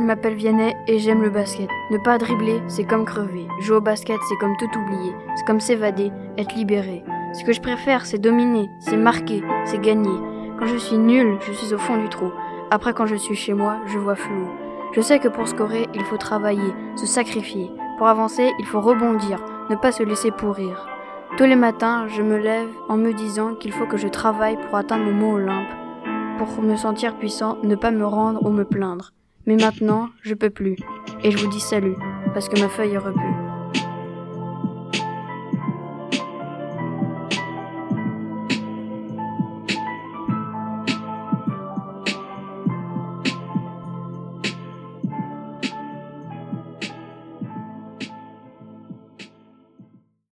m'appelle Vianney et j'aime le basket. Ne pas dribbler, c'est comme crever. Jouer au basket, c'est comme tout oublier. C'est comme s'évader, être libéré. Ce que je préfère, c'est dominer, c'est marquer, c'est gagner. Quand je suis nul, je suis au fond du trou. Après, quand je suis chez moi, je vois flou. Je sais que pour scorer, il faut travailler, se sacrifier. Pour avancer, il faut rebondir, ne pas se laisser pourrir. Tous les matins, je me lève en me disant qu'il faut que je travaille pour atteindre mon mot Olympe. Pour me sentir puissant, ne pas me rendre ou me plaindre. Mais maintenant, je peux plus. Et je vous dis salut, parce que ma feuille est repue.